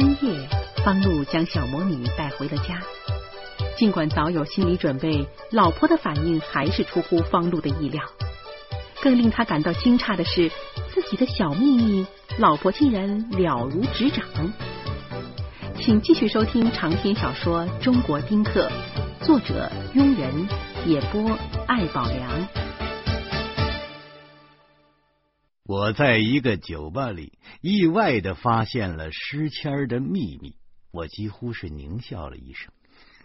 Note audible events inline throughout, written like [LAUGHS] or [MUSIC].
深夜，方露将小魔女带回了家。尽管早有心理准备，老婆的反应还是出乎方露的意料。更令他感到惊诧的是，自己的小秘密，老婆竟然了如指掌。请继续收听长篇小说《中国丁克》，作者庸人，演播艾宝良。我在一个酒吧里意外的发现了诗谦的秘密，我几乎是狞笑了一声，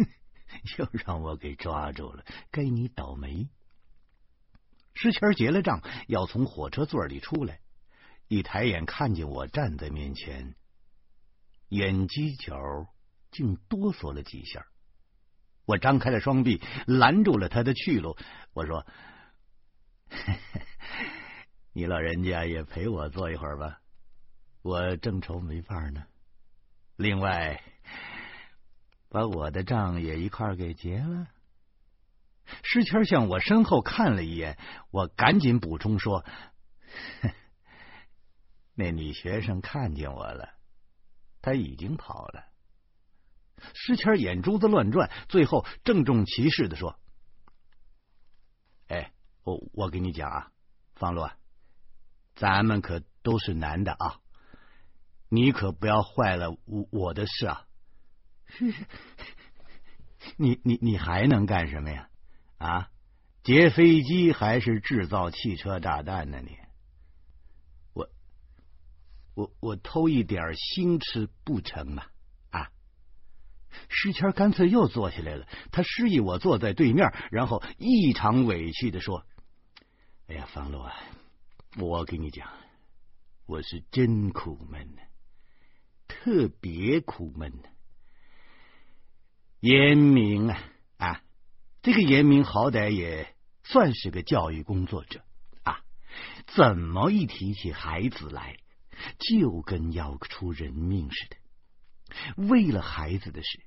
[LAUGHS] 又让我给抓住了，该你倒霉。诗谦结了账，要从火车座里出来，一抬眼看见我站在面前。眼犄角竟哆嗦了几下，我张开了双臂拦住了他的去路。我说：“ [LAUGHS] 你老人家也陪我坐一会儿吧，我正愁没法呢。另外，把我的账也一块给结了。”诗谦向我身后看了一眼，我赶紧补充说：“ [LAUGHS] 那女学生看见我了。”他已经跑了。诗谦眼珠子乱转，最后郑重其事的说：“哎，我我跟你讲啊，方洛，咱们可都是男的啊，你可不要坏了我我的事啊！[LAUGHS] 你你你还能干什么呀？啊，劫飞机还是制造汽车炸弹呢？你？”我我我偷一点腥吃不成吗？啊！诗谦干脆又坐起来了，他示意我坐在对面，然后异常委屈的说：“哎呀，方洛啊，我跟你讲，我是真苦闷呢，特别苦闷呢。严明啊啊，这个严明好歹也算是个教育工作者啊，怎么一提起孩子来？”就跟要出人命似的。为了孩子的事，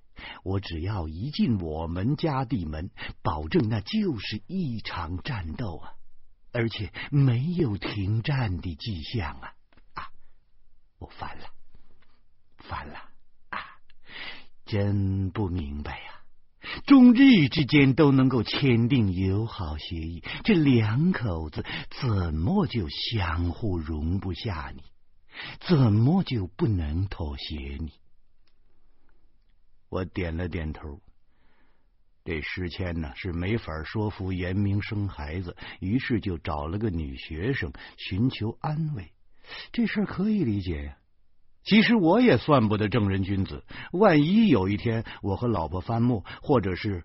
我只要一进我们家地门，保证那就是一场战斗啊，而且没有停战的迹象啊！啊，我烦了，烦了啊！真不明白呀，中日之间都能够签订友好协议，这两口子怎么就相互容不下你？怎么就不能妥协你？我点了点头。这诗谦呢是没法说服严明生孩子，于是就找了个女学生寻求安慰。这事可以理解呀。其实我也算不得正人君子，万一有一天我和老婆翻墓，或者是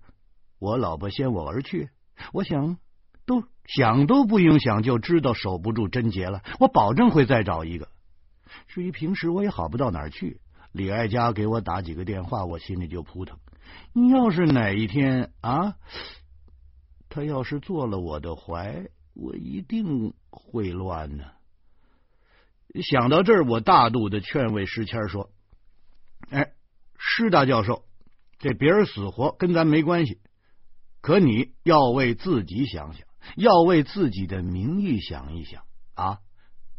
我老婆先我而去，我想都想都不用想就知道守不住贞洁了。我保证会再找一个。至于平时我也好不到哪儿去，李爱家给我打几个电话，我心里就扑腾。你要是哪一天啊，他要是做了我的怀，我一定会乱呢。想到这儿，我大度的劝慰石谦说：“哎，施大教授，这别人死活跟咱没关系，可你要为自己想想，要为自己的名誉想一想啊。”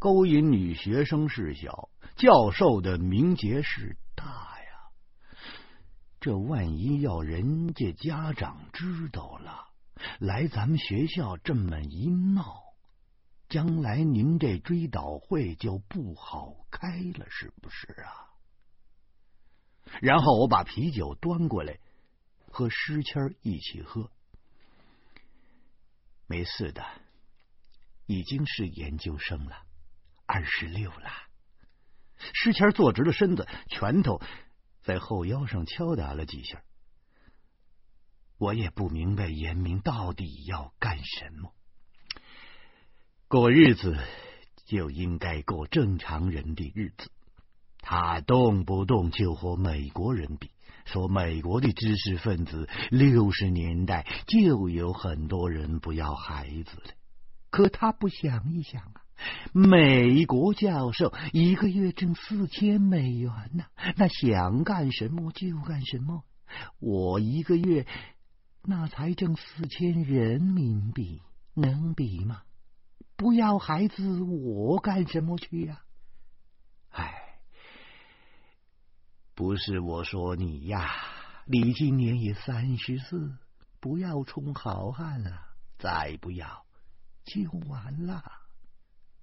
勾引女学生事小，教授的名节是大。这万一要人家家长知道了，来咱们学校这么一闹，将来您这追悼会就不好开了，是不是啊？然后我把啤酒端过来，和诗谦一起喝。没事的，已经是研究生了。二十六了，诗谦坐直了身子，拳头在后腰上敲打了几下。我也不明白严明到底要干什么。过日子就应该过正常人的日子，他动不动就和美国人比，说美国的知识分子六十年代就有很多人不要孩子了，可他不想一想啊。美国教授一个月挣四千美元呢，那想干什么就干什么。我一个月那才挣四千人民币，能比吗？不要孩子，我干什么去呀？哎，不是我说你呀，你今年也三十四，不要充好汉了，再不要就完了。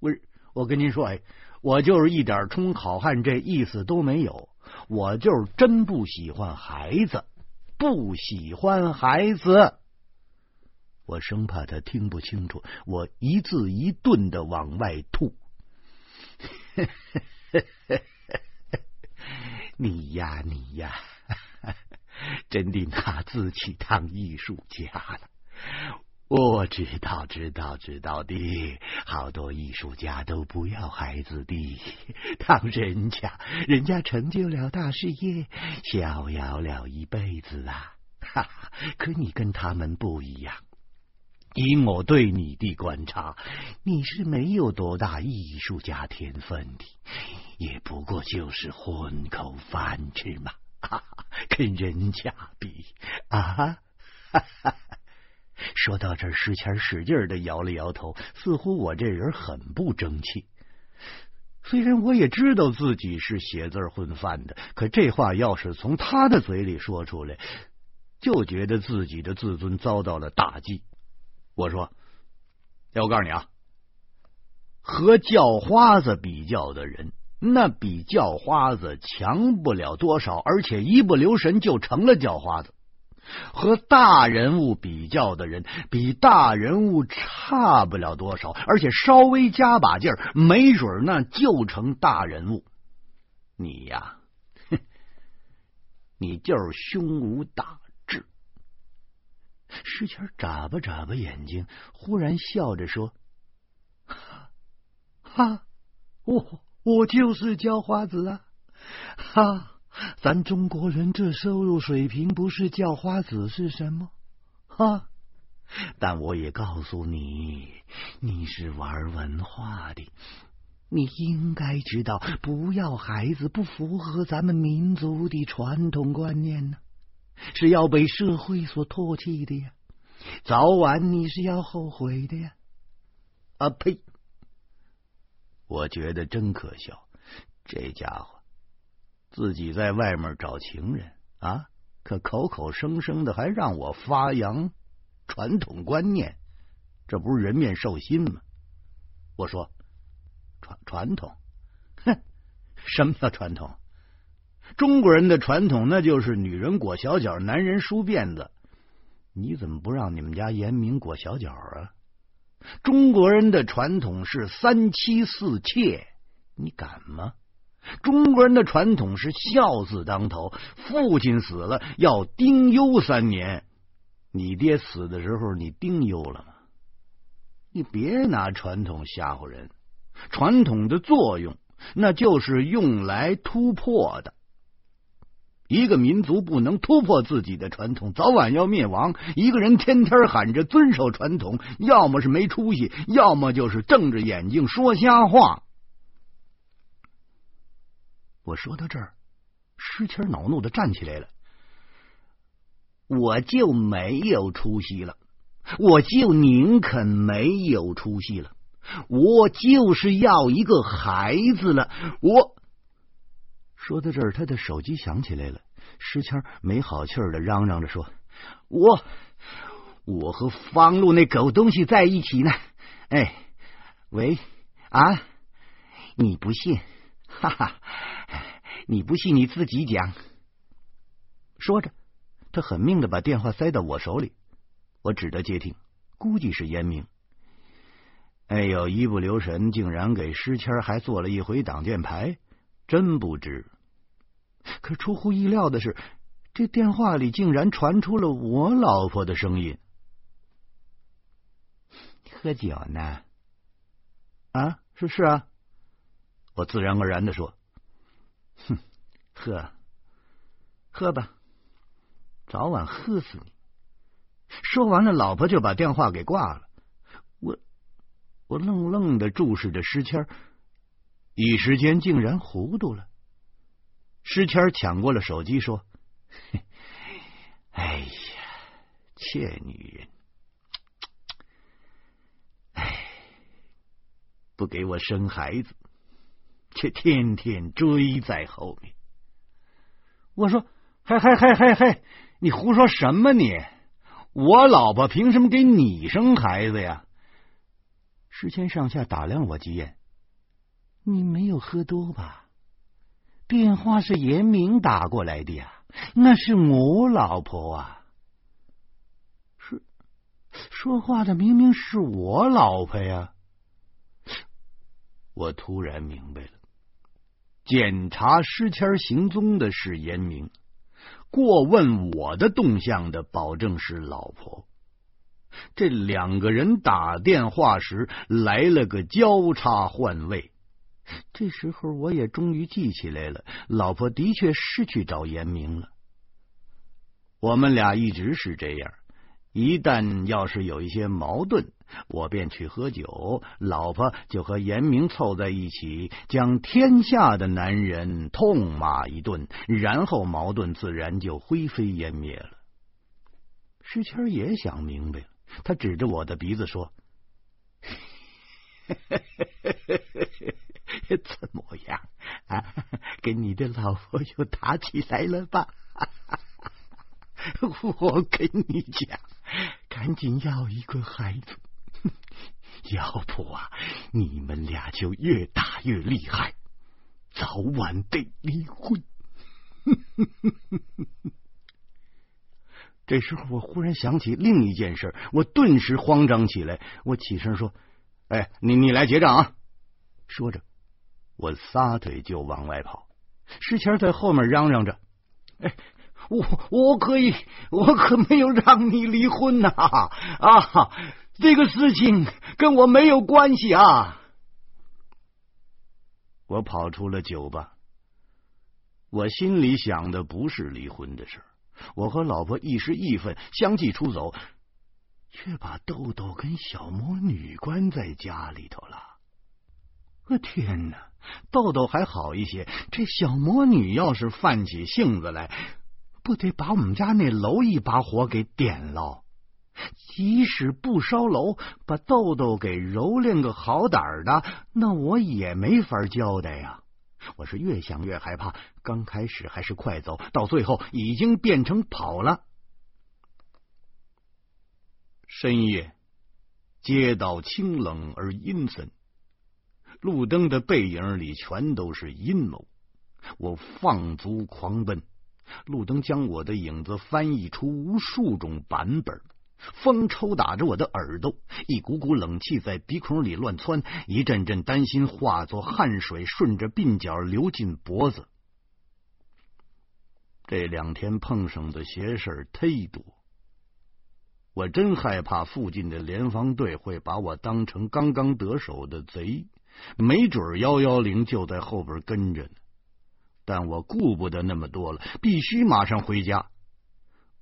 不是，我跟您说，哎，我就是一点充好汉这意思都没有，我就是真不喜欢孩子，不喜欢孩子。我生怕他听不清楚，我一字一顿的往外吐。[LAUGHS] 你呀，你呀，[LAUGHS] 真的拿自己当艺术家了。我知道，知道，知道的。好多艺术家都不要孩子的，当人家，人家成就了大事业，逍遥了一辈子啊！哈哈，可你跟他们不一样。以我对你的观察，你是没有多大艺术家天分的，也不过就是混口饭吃嘛。哈 [LAUGHS] 哈跟人家比啊！哈 [LAUGHS] 哈说到这儿，石谦使劲的摇了摇头，似乎我这人很不争气。虽然我也知道自己是写字混饭的，可这话要是从他的嘴里说出来，就觉得自己的自尊遭到了打击。我说：“要我告诉你啊，和叫花子比较的人，那比叫花子强不了多少，而且一不留神就成了叫花子；和大人物比较的人，比大人物差不了多少，而且稍微加把劲儿，没准那就成大人物。你呀，你就是胸无大志。”石谦眨巴眨巴眼睛，忽然笑着说：“哈，我我就是叫花子啊！哈，咱中国人这收入水平，不是叫花子是什么？哈！但我也告诉你，你是玩文化的，你应该知道，不要孩子不符合咱们民族的传统观念呢。”是要被社会所唾弃的呀，早晚你是要后悔的呀！啊呸！我觉得真可笑，这家伙自己在外面找情人啊，可口口声声的还让我发扬传统观念，这不是人面兽心吗？我说传传统，哼，什么叫传统？中国人的传统，那就是女人裹小脚，男人梳辫子。你怎么不让你们家严明裹小脚啊？中国人的传统是三妻四妾，你敢吗？中国人的传统是孝字当头，父亲死了要丁忧三年。你爹死的时候，你丁忧了吗？你别拿传统吓唬人。传统的作用，那就是用来突破的。一个民族不能突破自己的传统，早晚要灭亡。一个人天天喊着遵守传统，要么是没出息，要么就是瞪着眼睛说瞎话。我说到这儿，石谦恼怒的站起来了。我就没有出息了，我就宁肯没有出息了，我就是要一个孩子了，我。说到这儿，他的手机响起来了。石谦没好气的嚷嚷着说：“我我和方路那狗东西在一起呢。”哎，喂啊！你不信？哈哈！你不信你自己讲。说着，他狠命的把电话塞到我手里。我只得接听，估计是严明。哎呦，一不留神，竟然给石谦还做了一回挡箭牌。真不知，可出乎意料的是，这电话里竟然传出了我老婆的声音。喝酒呢？啊，是是啊，我自然而然的说：“哼，喝，喝吧，早晚喝死你。”说完了，老婆就把电话给挂了。我我愣愣的注视着诗谦。一时间竟然糊涂了。诗谦抢过了手机，说：“哎呀，贱女人！哎，不给我生孩子，却天天追在后面。我说：“嘿嘿嘿嘿嘿，你胡说什么你？我老婆凭什么给你生孩子呀？”石谦上下打量我几眼，你没有喝多吧？电话是严明打过来的呀，那是我老婆啊。是说话的明明是我老婆呀！我突然明白了，检查尸签行踪的是严明，过问我的动向的保证是老婆。这两个人打电话时来了个交叉换位。这时候我也终于记起来了，老婆的确是去找严明了。我们俩一直是这样，一旦要是有一些矛盾，我便去喝酒，老婆就和严明凑在一起，将天下的男人痛骂一顿，然后矛盾自然就灰飞烟灭了。石谦也想明白了，他指着我的鼻子说。怎么样啊？跟你的老婆又打起来了吧？我跟你讲，赶紧要一个孩子，[LAUGHS] 要不啊，你们俩就越打越厉害，早晚得离婚。[LAUGHS] 这时候，我忽然想起另一件事，我顿时慌张起来。我起身说：“哎，你你来结账啊！”说着。我撒腿就往外跑，石谦在后面嚷嚷着：“哎，我我可以，我可没有让你离婚呐！啊，这个事情跟我没有关系啊！”我跑出了酒吧，我心里想的不是离婚的事我和老婆一时义愤，相继出走，却把豆豆跟小魔女关在家里头了。我天哪！豆豆还好一些，这小魔女要是犯起性子来，不得把我们家那楼一把火给点了？即使不烧楼，把豆豆给蹂躏个好歹的，那我也没法交代呀！我是越想越害怕，刚开始还是快走，到最后已经变成跑了。深夜，街道清冷而阴森。路灯的背影里全都是阴谋，我放足狂奔，路灯将我的影子翻译出无数种版本。风抽打着我的耳朵，一股股冷气在鼻孔里乱窜，一阵阵担心化作汗水顺着鬓角流进脖子。这两天碰上的邪事忒多，我真害怕附近的联防队会把我当成刚刚得手的贼。没准幺幺零就在后边跟着呢，但我顾不得那么多了，必须马上回家。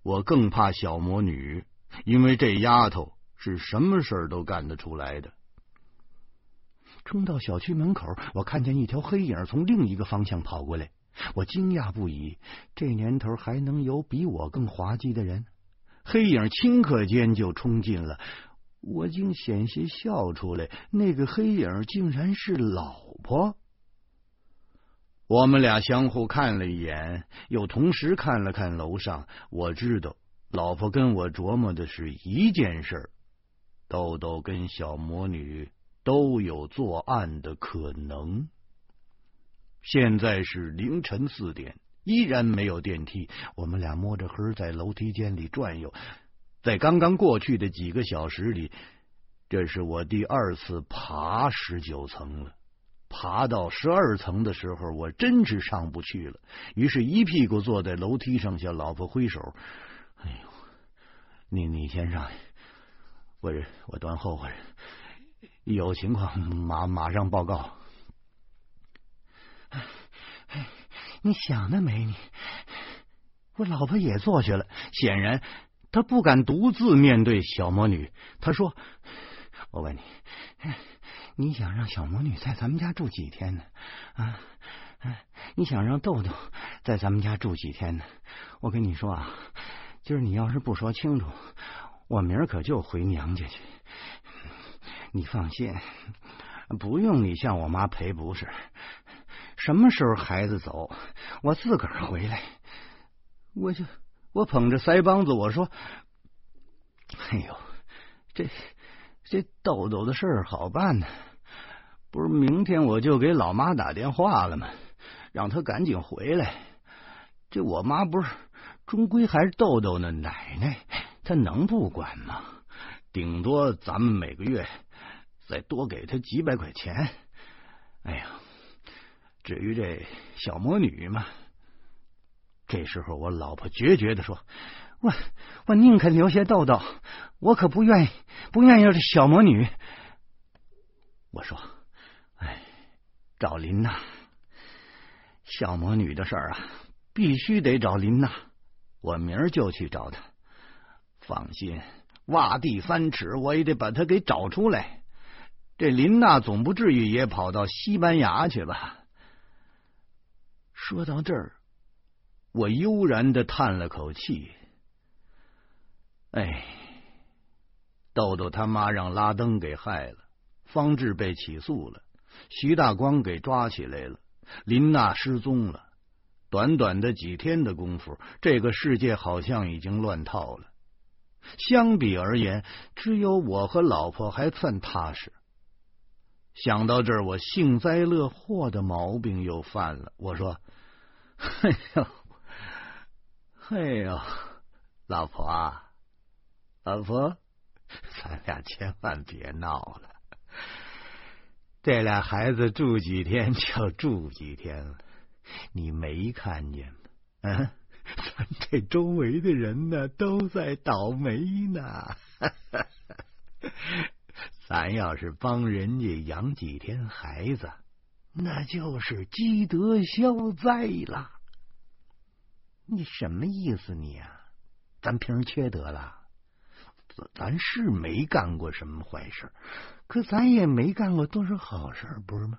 我更怕小魔女，因为这丫头是什么事都干得出来的。冲到小区门口，我看见一条黑影从另一个方向跑过来，我惊讶不已。这年头还能有比我更滑稽的人？黑影顷刻间就冲进了。我竟险些笑出来，那个黑影竟然是老婆。我们俩相互看了一眼，又同时看了看楼上。我知道，老婆跟我琢磨的是一件事：豆豆跟小魔女都有作案的可能。现在是凌晨四点，依然没有电梯。我们俩摸着黑在楼梯间里转悠。在刚刚过去的几个小时里，这是我第二次爬十九层了。爬到十二层的时候，我真是上不去了，于是一屁股坐在楼梯上，向老婆挥手：“哎呦，你你先上，我我端后边，有情况马马上报告。”你想得美！你我老婆也坐下了，显然。她不敢独自面对小魔女。她说：“我问你，你想让小魔女在咱们家住几天呢？啊，你想让豆豆在咱们家住几天呢？我跟你说啊，今儿你要是不说清楚，我明儿可就回娘家去。你放心，不用你向我妈赔不是。什么时候孩子走，我自个儿回来。”我就我捧着腮帮子，我说：“哎呦，这这豆豆的事儿好办呢，不是明天我就给老妈打电话了吗？让她赶紧回来。这我妈不是终归还是豆豆的奶奶，她能不管吗？顶多咱们每个月再多给她几百块钱。哎呀，至于这小魔女嘛。”这时候，我老婆决绝的说：“我我宁肯留下豆豆，我可不愿意不愿意要这小魔女。”我说：“，找林娜，小魔女的事儿啊，必须得找林娜。我明儿就去找她。放心，挖地三尺，我也得把她给找出来。这林娜总不至于也跑到西班牙去吧？”说到这儿。我悠然的叹了口气，哎，豆豆他妈让拉登给害了，方志被起诉了，徐大光给抓起来了，林娜失踪了。短短的几天的功夫，这个世界好像已经乱套了。相比而言，只有我和老婆还算踏实。想到这儿，我幸灾乐祸的毛病又犯了。我说：“ [LAUGHS] 哎呦！”哎呦，老婆，老婆，咱俩千万别闹了。这俩孩子住几天就住几天了，你没看见吗？嗯，[LAUGHS] 咱这周围的人呢都在倒霉呢。[LAUGHS] 咱要是帮人家养几天孩子，那就是积德消灾了。你什么意思你啊？咱平时缺德了？咱是没干过什么坏事，可咱也没干过多少好事，不是吗？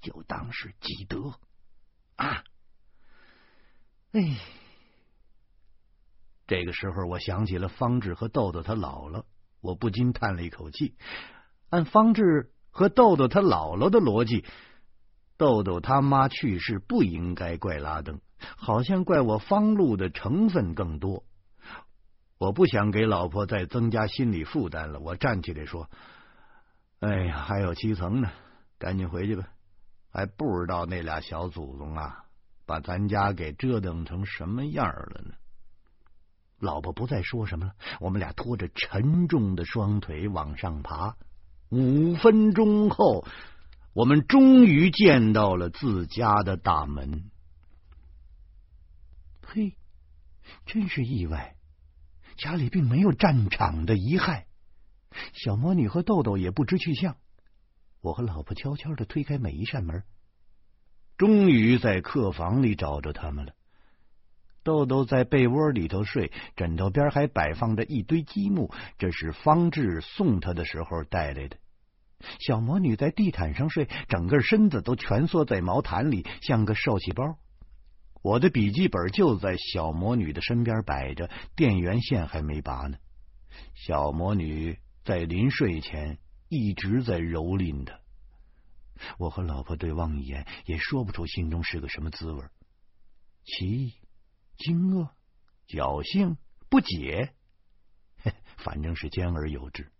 就当是积德啊！哎，这个时候我想起了方志和豆豆他姥姥，我不禁叹了一口气。按方志和豆豆他姥姥的逻辑，豆豆他妈去世不应该怪拉登。好像怪我方路的成分更多，我不想给老婆再增加心理负担了。我站起来说：“哎呀，还有七层呢，赶紧回去吧。还不知道那俩小祖宗啊，把咱家给折腾成什么样了呢？”老婆不再说什么了，我们俩拖着沉重的双腿往上爬。五分钟后，我们终于见到了自家的大门。嘿，真是意外！家里并没有战场的遗骸，小魔女和豆豆也不知去向。我和老婆悄悄的推开每一扇门，终于在客房里找着他们了。豆豆在被窝里头睡，枕头边还摆放着一堆积木，这是方志送他的时候带来的。小魔女在地毯上睡，整个身子都蜷缩在毛毯里，像个受气包。我的笔记本就在小魔女的身边摆着，电源线还没拔呢。小魔女在临睡前一直在蹂躏他。我和老婆对望一眼，也说不出心中是个什么滋味：奇异、惊愕、侥幸、不解，[LAUGHS] 反正是兼而有之。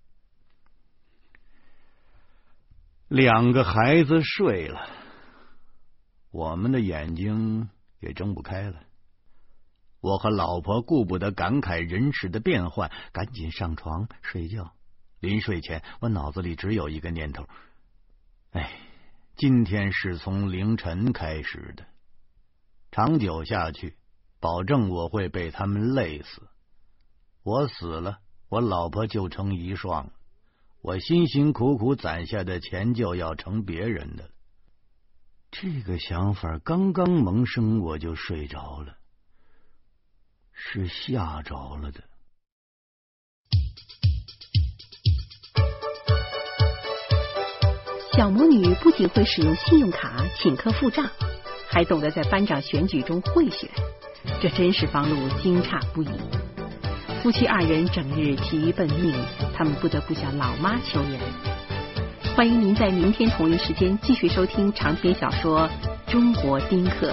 两个孩子睡了，我们的眼睛。也睁不开了，我和老婆顾不得感慨人世的变幻，赶紧上床睡觉。临睡前，我脑子里只有一个念头：哎，今天是从凌晨开始的，长久下去，保证我会被他们累死。我死了，我老婆就成遗孀了，我辛辛苦苦攒下的钱就要成别人的了。这个想法刚刚萌生，我就睡着了，是吓着了的。小魔女不仅会使用信用卡请客付账，还懂得在班长选举中贿选，这真是方露惊诧不已。夫妻二人整日疲于奔命，他们不得不向老妈求援。欢迎您在明天同一时间继续收听长篇小说《中国丁克》。